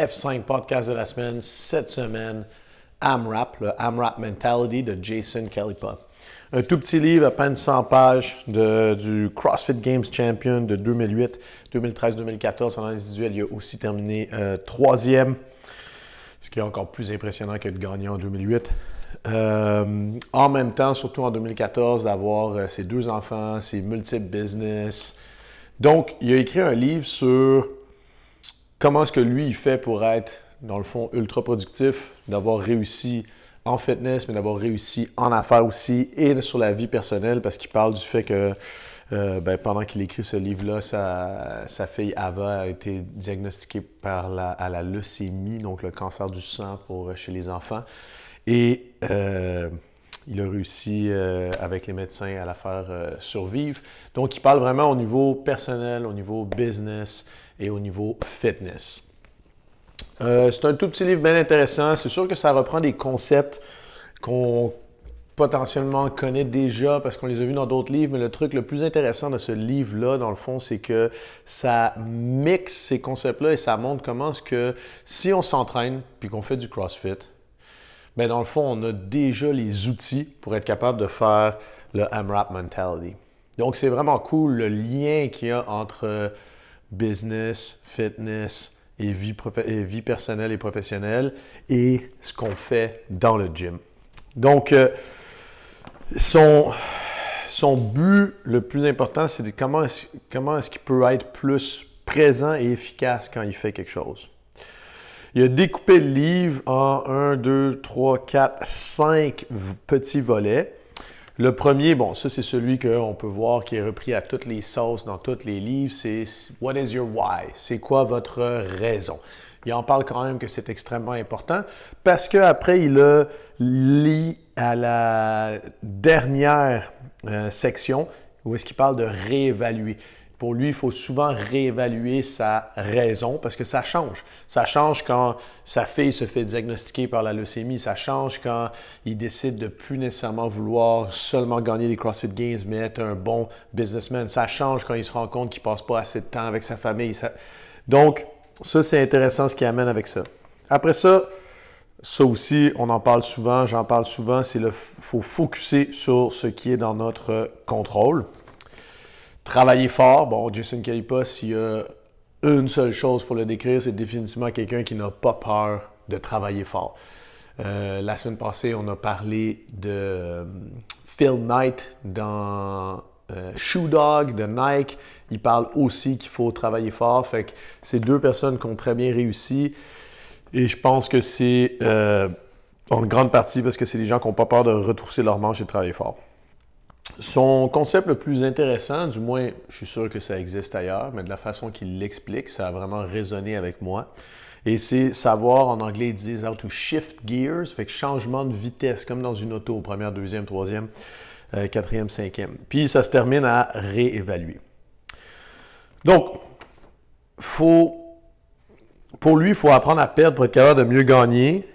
F5 podcast de la semaine. Cette semaine, AMRAP, le AMRAP Mentality de Jason Kalipa. Un tout petit livre, à peine 100 pages, du CrossFit Games Champion de 2008, 2013, 2014. En individuel, il a aussi terminé euh, troisième, ce qui est encore plus impressionnant que de gagner en 2008. Euh, en même temps, surtout en 2014, d'avoir euh, ses deux enfants, ses multiples business. Donc, il a écrit un livre sur comment est-ce que lui, il fait pour être, dans le fond, ultra productif, d'avoir réussi en fitness, mais d'avoir réussi en affaires aussi et sur la vie personnelle, parce qu'il parle du fait que euh, ben, pendant qu'il écrit ce livre-là, sa, fille Ava a été diagnostiquée par à la leucémie, donc le cancer du sang pour, chez les enfants. Et euh, il a réussi euh, avec les médecins à la faire survivre. Donc, il parle vraiment au niveau personnel, au niveau business et au niveau fitness. Euh, c'est un tout petit livre bien intéressant. C'est sûr que ça reprend des concepts qu'on potentiellement connaît déjà parce qu'on les a vus dans d'autres livres, mais le truc le plus intéressant de ce livre-là, dans le fond, c'est que ça mixe ces concepts-là et ça montre comment est-ce que si on s'entraîne puis qu'on fait du CrossFit, bien dans le fond, on a déjà les outils pour être capable de faire le AMRAP mentality. Donc, c'est vraiment cool le lien qu'il y a entre business, fitness, et vie, personnelle et professionnelle et ce qu'on fait dans le gym. Donc, euh, son, son but le plus important, c'est de comment comment est-ce qu'il peut être plus présent et efficace quand il fait quelque chose. Il a découpé le livre en 1, 2, 3, 4, 5 petits volets. Le premier, bon, ça c'est celui qu'on peut voir qui est repris à toutes les sauces dans tous les livres, c'est What is your why? C'est quoi votre raison? Il en parle quand même que c'est extrêmement important parce qu'après, il a lit à la dernière euh, section où est-ce qu'il parle de réévaluer. Pour lui, il faut souvent réévaluer sa raison parce que ça change. Ça change quand sa fille se fait diagnostiquer par la leucémie. Ça change quand il décide de plus nécessairement vouloir seulement gagner les CrossFit Games, mais être un bon businessman. Ça change quand il se rend compte qu'il passe pas assez de temps avec sa famille. Donc, ça, c'est intéressant ce qu'il amène avec ça. Après ça, ça aussi, on en parle souvent, j'en parle souvent, c'est le faut focuser sur ce qui est dans notre contrôle. Travailler fort, bon, Jason Kalipa, s'il y a une seule chose pour le décrire, c'est définitivement quelqu'un qui n'a pas peur de travailler fort. Euh, la semaine passée, on a parlé de euh, Phil Knight dans euh, Shoe Dog de Nike. Il parle aussi qu'il faut travailler fort. Fait que c'est deux personnes qui ont très bien réussi. Et je pense que c'est en grande partie parce que c'est des gens qui n'ont pas peur de retrousser leurs manches et de travailler fort. Son concept le plus intéressant, du moins, je suis sûr que ça existe ailleurs, mais de la façon qu'il l'explique, ça a vraiment résonné avec moi. Et c'est savoir, en anglais, ils disent how to shift gears, fait que changement de vitesse, comme dans une auto, première, deuxième, troisième, euh, quatrième, cinquième. Puis ça se termine à réévaluer. Donc, faut, pour lui, il faut apprendre à perdre pour être capable de mieux gagner.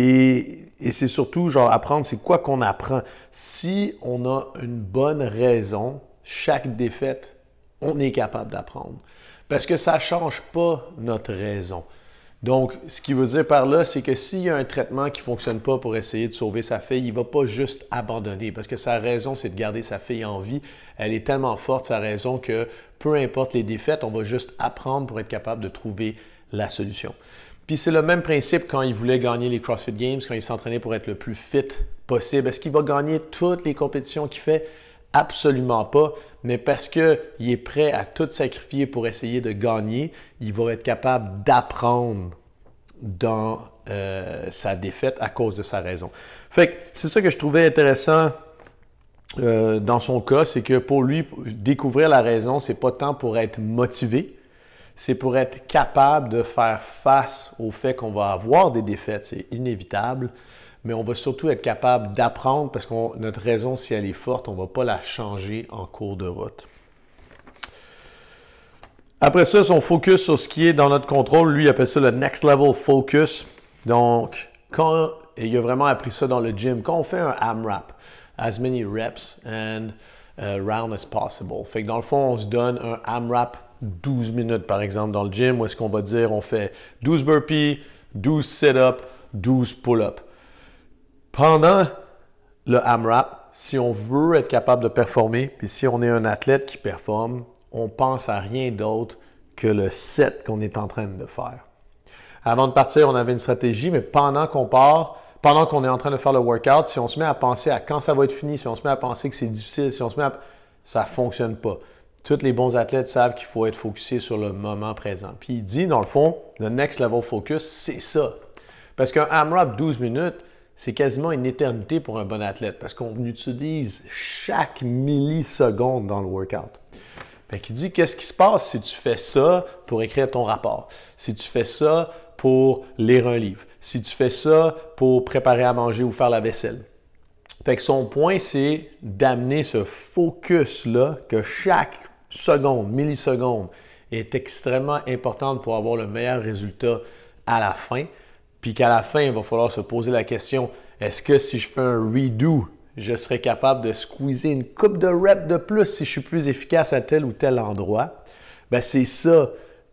Et c'est surtout, genre, apprendre, c'est quoi qu'on apprend. Si on a une bonne raison, chaque défaite, on est capable d'apprendre. Parce que ça ne change pas notre raison. Donc, ce qui veut dire par là, c'est que s'il y a un traitement qui ne fonctionne pas pour essayer de sauver sa fille, il ne va pas juste abandonner parce que sa raison, c'est de garder sa fille en vie. Elle est tellement forte, sa raison, que peu importe les défaites, on va juste apprendre pour être capable de trouver la solution. Puis c'est le même principe quand il voulait gagner les CrossFit Games, quand il s'entraînait pour être le plus fit possible. Est-ce qu'il va gagner toutes les compétitions qu'il fait? Absolument pas. Mais parce qu'il est prêt à tout sacrifier pour essayer de gagner, il va être capable d'apprendre dans euh, sa défaite à cause de sa raison. Fait que c'est ça que je trouvais intéressant euh, dans son cas, c'est que pour lui, découvrir la raison, c'est pas tant pour être motivé, c'est pour être capable de faire face au fait qu'on va avoir des défaites, c'est inévitable, mais on va surtout être capable d'apprendre parce que notre raison, si elle est forte, on ne va pas la changer en cours de route. Après ça, son focus sur ce qui est dans notre contrôle, lui, il appelle ça le next level focus. Donc, quand, et il a vraiment appris ça dans le gym, quand on fait un AMRAP, as many reps and uh, round as possible. Fait que dans le fond, on se donne un AMRAP 12 minutes, par exemple, dans le gym, où est-ce qu'on va dire on fait 12 burpees, 12 sit-ups, 12 pull-ups. Pendant le AMRAP, si on veut être capable de performer, puis si on est un athlète qui performe, on pense à rien d'autre que le set qu'on est en train de faire. Avant de partir, on avait une stratégie, mais pendant qu'on part, pendant qu'on est en train de faire le workout, si on se met à penser à quand ça va être fini, si on se met à penser que c'est difficile, si on se met à... ça fonctionne pas. Tous les bons athlètes savent qu'il faut être focusé sur le moment présent. Puis il dit, dans le fond, le next level focus, c'est ça. Parce qu'un AMRAP 12 minutes, c'est quasiment une éternité pour un bon athlète parce qu'on utilise chaque milliseconde dans le workout. Fait il dit qu'est-ce qui se passe si tu fais ça pour écrire ton rapport, si tu fais ça pour lire un livre, si tu fais ça pour préparer à manger ou faire la vaisselle? Fait que son point, c'est d'amener ce focus-là, que chaque seconde, milliseconde est extrêmement importante pour avoir le meilleur résultat à la fin. Puis qu'à la fin, il va falloir se poser la question, est-ce que si je fais un redo, je serai capable de squeezer une coupe de reps de plus si je suis plus efficace à tel ou tel endroit? Ben, c'est ça,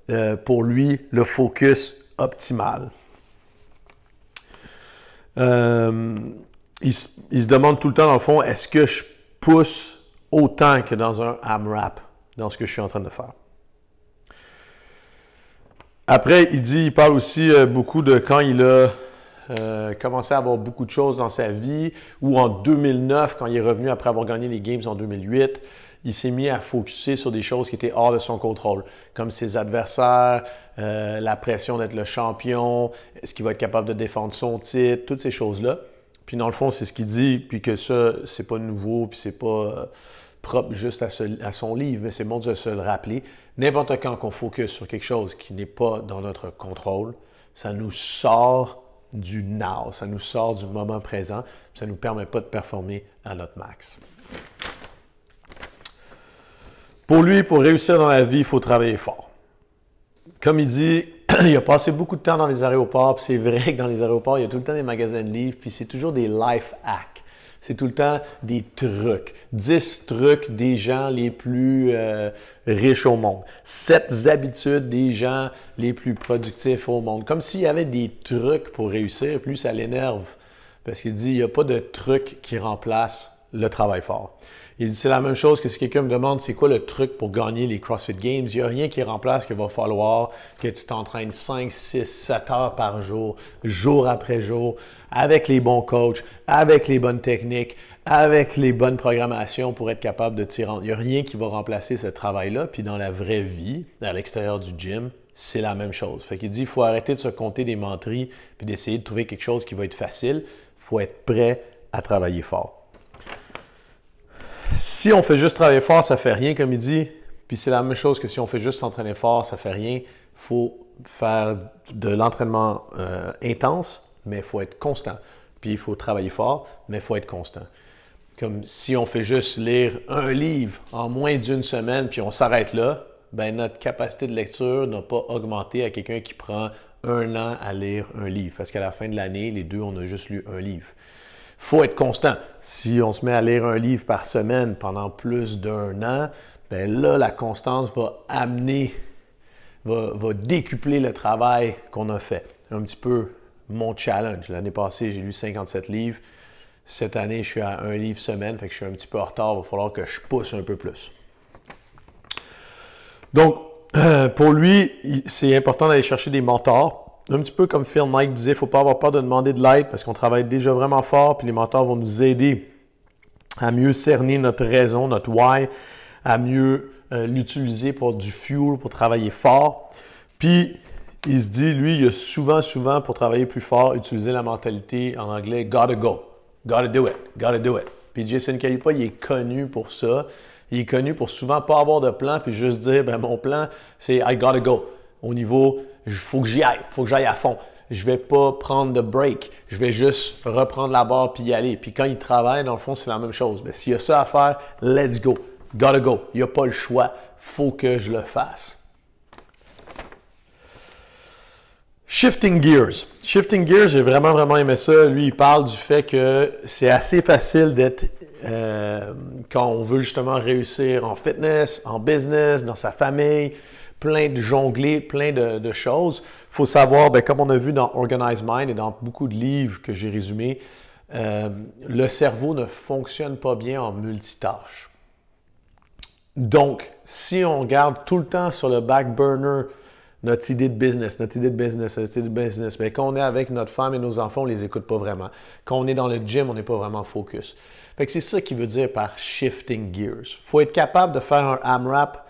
euh, pour lui, le focus optimal. Euh, il, se demande tout le temps, dans le fond, est-ce que je pousse autant que dans un AMRAP, dans ce que je suis en train de faire? Après, il dit, il parle aussi euh, beaucoup de quand il a euh, commencé à avoir beaucoup de choses dans sa vie, ou en 2009, quand il est revenu après avoir gagné les Games en 2008, il s'est mis à focuser sur des choses qui étaient hors de son contrôle, comme ses adversaires, euh, la pression d'être le champion, est-ce qu'il va être capable de défendre son titre, toutes ces choses-là. Puis dans le fond, c'est ce qu'il dit, puis que ça, c'est pas nouveau, puis c'est pas propre juste à, son livre, mais c'est bon de se le rappeler. N'importe quand qu'on focus sur quelque chose qui n'est pas dans notre contrôle, ça nous sort du now, ça nous sort du moment présent, ça ne nous permet pas de performer à notre max. Pour lui, pour réussir dans la vie, il faut travailler fort. Comme il dit, il a passé beaucoup de temps dans les aéroports, puis c'est vrai que dans les aéroports, il y a tout le temps des magasins de livres, puis c'est toujours des life hacks. C'est tout le temps des trucs. 10 trucs des gens les plus euh, riches au monde. 7 habitudes des gens les plus productifs au monde. Comme s'il y avait des trucs pour réussir, plus ça l'énerve. Parce qu'il dit, il n'y a pas de truc qui remplace le travail fort. Il dit c'est la même chose que si quelqu'un me demande c'est quoi le truc pour gagner les CrossFit Games, il n'y a rien qui remplace qu'il va falloir que tu t'entraînes 5, 6, 7 heures par jour, jour après jour, avec les bons coachs, avec les bonnes techniques, avec les bonnes programmations pour être capable de tirer. Il n'y a rien qui va remplacer ce travail-là. Puis dans la vraie vie, à l'extérieur du gym, c'est la même chose. Fait qu'il dit il faut arrêter de se compter des menteries puis d'essayer de trouver quelque chose qui va être facile. Il faut être prêt à travailler fort si on fait juste travailler fort, ça fait rien, comme il dit. Puis c'est la même chose que si on fait juste s'entraîner fort, ça fait rien. Il faut faire de l'entraînement euh, intense, mais il faut être constant. Puis il faut travailler fort, mais il faut être constant. Comme si on fait juste lire un livre en moins d'une semaine, puis on s'arrête là, ben notre capacité de lecture n'a pas augmenté à quelqu'un qui prend un an à lire un livre. Parce qu'à la fin de l'année, les deux, on a juste lu un livre faut être constant. Si on se met à lire un livre par semaine pendant plus d'un an, ben là, la constance va amener, va, décupler le travail qu'on a fait. Un petit peu mon challenge. L'année passée, j'ai lu 57 livres. Cette année, je suis à un livre semaine, fait que je suis un petit peu en retard. Il va falloir que je pousse un peu plus. Donc, pour lui, c'est important d'aller chercher des mentors un petit peu comme Phil Mike disait, il ne faut pas avoir peur de demander de l'aide parce qu'on travaille déjà vraiment fort, puis les mentors vont nous aider à mieux cerner notre raison, notre why, à mieux euh, l'utiliser pour du fuel, pour travailler fort. Puis, il se dit, lui, il a souvent, souvent, pour travailler plus fort, utilisé la mentalité en anglais gotta go, gotta do it, gotta do it. Puis Jason Kalipa, il est connu pour ça. Il est connu pour souvent pas avoir de plan, puis juste dire, ben mon plan, c'est I gotta go. Au niveau il faut que j'y aille, il faut que j'aille à fond. Je vais pas prendre de break. Je vais juste reprendre la barre puis y aller. Puis quand il travaille, dans le fond, c'est la même chose. Mais s'il y a ça à faire, let's go. Gotta go. Il n'y a pas le choix. Faut que je le fasse. Shifting Gears. Shifting Gears, j'ai vraiment, vraiment aimé ça. Lui, il parle du fait que c'est assez facile d'être, euh, quand on veut justement réussir en fitness, en business, dans sa famille, plein de jongler, plein de, choses. Il faut savoir, ben, comme on a vu dans Organized Mind et dans beaucoup de livres que j'ai résumés, euh, le cerveau ne fonctionne pas bien en multitâche. Donc, si on garde tout le temps sur le back burner notre idée de business, notre idée de business, notre idée de business, mais quand on est avec notre femme et nos enfants, on les écoute pas vraiment. Quand on est dans le gym, on n'est pas vraiment focus. C'est ça qui veut dire par shifting gears. faut être capable de faire un AMRAP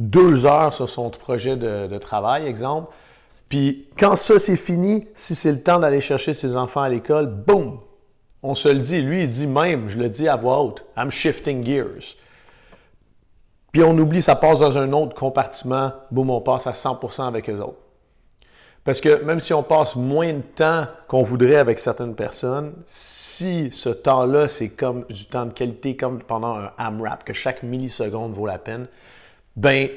deux heures sur son projet de, travail, exemple. Puis quand ça c'est fini, si c'est le temps d'aller chercher ses enfants à l'école, boum! On se le dit. Lui, il dit même, je le dis à voix haute, I'm shifting gears. Puis on oublie, ça passe dans un autre compartiment, boum, on passe à 100% avec eux autres. Parce que même si on passe moins de temps qu'on voudrait avec certaines personnes, si ce temps-là, c'est comme du temps de qualité, comme pendant un AMRAP, que chaque milliseconde vaut la peine, ben,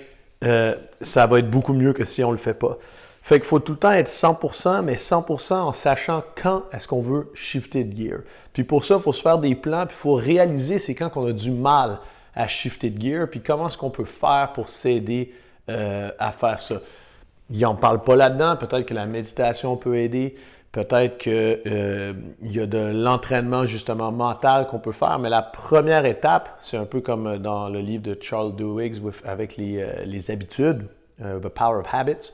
euh, ça va être beaucoup mieux que si on ne le fait pas. Fait qu'il faut tout le temps être 100%, mais 100% en sachant quand est-ce qu'on veut shifter de gear. Puis pour ça, il faut se faire des plans, puis il faut réaliser c'est quand qu'on a du mal à shifter de gear, puis comment est-ce qu'on peut faire pour s'aider euh, à faire ça. Il n'en parle pas là-dedans, peut-être que la méditation peut aider, peut-être qu'il euh, y a de l'entraînement justement mental qu'on peut faire, mais la première étape, c'est un peu comme dans le livre de Charles Duhigg avec les, euh, les habitudes, The Power of Habits.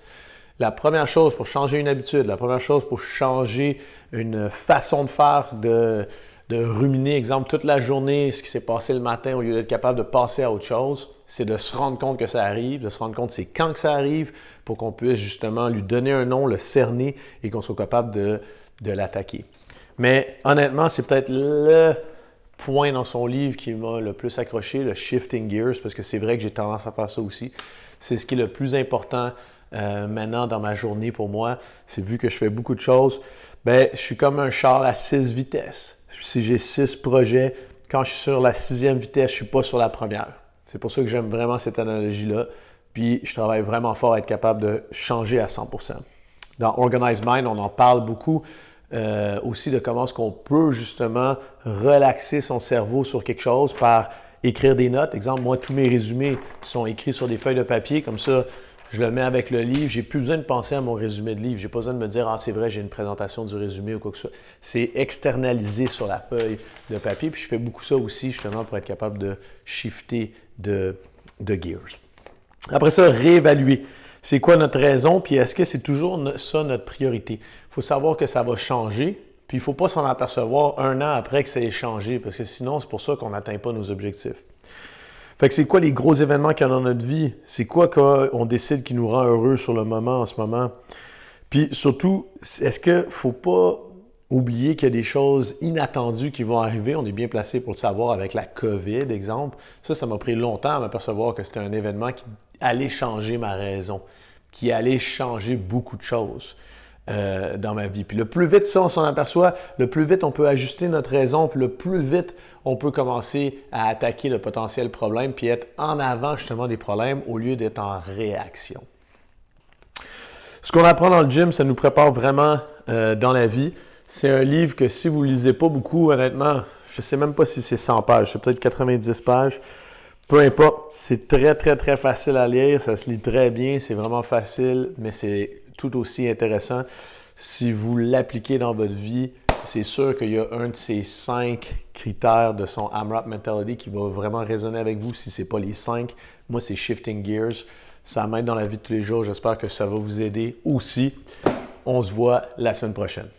La première chose pour changer une habitude, la première chose pour changer une façon de faire, de, de ruminer, exemple, toute la journée, ce qui s'est passé le matin, au lieu d'être capable de passer à autre chose, c'est de se rendre compte que ça arrive, de se rendre compte c'est quand que ça arrive, pour qu'on puisse justement lui donner un nom, le cerner et qu'on soit capable de, de l'attaquer. Mais honnêtement, c'est peut-être le point dans son livre qui m'a le plus accroché, le shifting gears, parce que c'est vrai que j'ai tendance à faire ça aussi. C'est ce qui est le plus important euh, maintenant dans ma journée pour moi. C'est vu que je fais beaucoup de choses, ben, je suis comme un char à six vitesses si j'ai six projets, quand je suis sur la sixième vitesse, je suis pas sur la première. C'est pour ça que j'aime vraiment cette analogie-là. Puis je travaille vraiment fort à être capable de changer à 100%. Dans Organized Mind, on en parle beaucoup euh, aussi de comment est-ce qu'on peut justement relaxer son cerveau sur quelque chose par écrire des notes. Exemple, moi, tous mes résumés sont écrits sur des feuilles de papier. Comme ça, je le mets avec le livre. J'ai plus besoin de penser à mon résumé de livre. J'ai pas besoin de me dire, ah, c'est vrai, j'ai une présentation du résumé ou quoi que ce soit. C'est externalisé sur la feuille de papier. Puis je fais beaucoup ça aussi, justement, pour être capable de shifter de, de gears. Après ça, réévaluer. C'est quoi notre raison? Puis est-ce que c'est toujours ça notre priorité? Il faut savoir que ça va changer. Puis il ne faut pas s'en apercevoir un an après que ça ait changé, parce que sinon, c'est pour ça qu'on n'atteint pas nos objectifs. Fait que c'est quoi les gros événements qu'il y a dans notre vie? C'est quoi qu'on décide qui nous rend heureux sur le moment, en ce moment? Puis surtout, est-ce qu'il ne faut pas oublier qu'il y a des choses inattendues qui vont arriver? On est bien placé pour le savoir avec la COVID, exemple. Ça, ça m'a pris longtemps à m'apercevoir que c'était un événement qui allait changer ma raison, qui allait changer beaucoup de choses. Euh, dans ma vie. Puis le plus vite ça, on s'en aperçoit, le plus vite on peut ajuster notre raison, puis le plus vite on peut commencer à attaquer le potentiel problème, puis être en avant justement des problèmes au lieu d'être en réaction. Ce qu'on apprend dans le gym, ça nous prépare vraiment euh, dans la vie. C'est un livre que si vous ne lisez pas beaucoup, honnêtement, je ne sais même pas si c'est 100 pages, c'est peut-être 90 pages. Peu importe, c'est très très très facile à lire, ça se lit très bien, c'est vraiment facile, mais c'est tout aussi intéressant. Si vous l'appliquez dans votre vie, c'est sûr qu'il y a un de ces cinq critères de son AMRAP Mentality qui va vraiment résonner avec vous. Si ce n'est pas les cinq, moi, c'est Shifting Gears. Ça m'aide dans la vie de tous les jours. J'espère que ça va vous aider aussi. On se voit la semaine prochaine.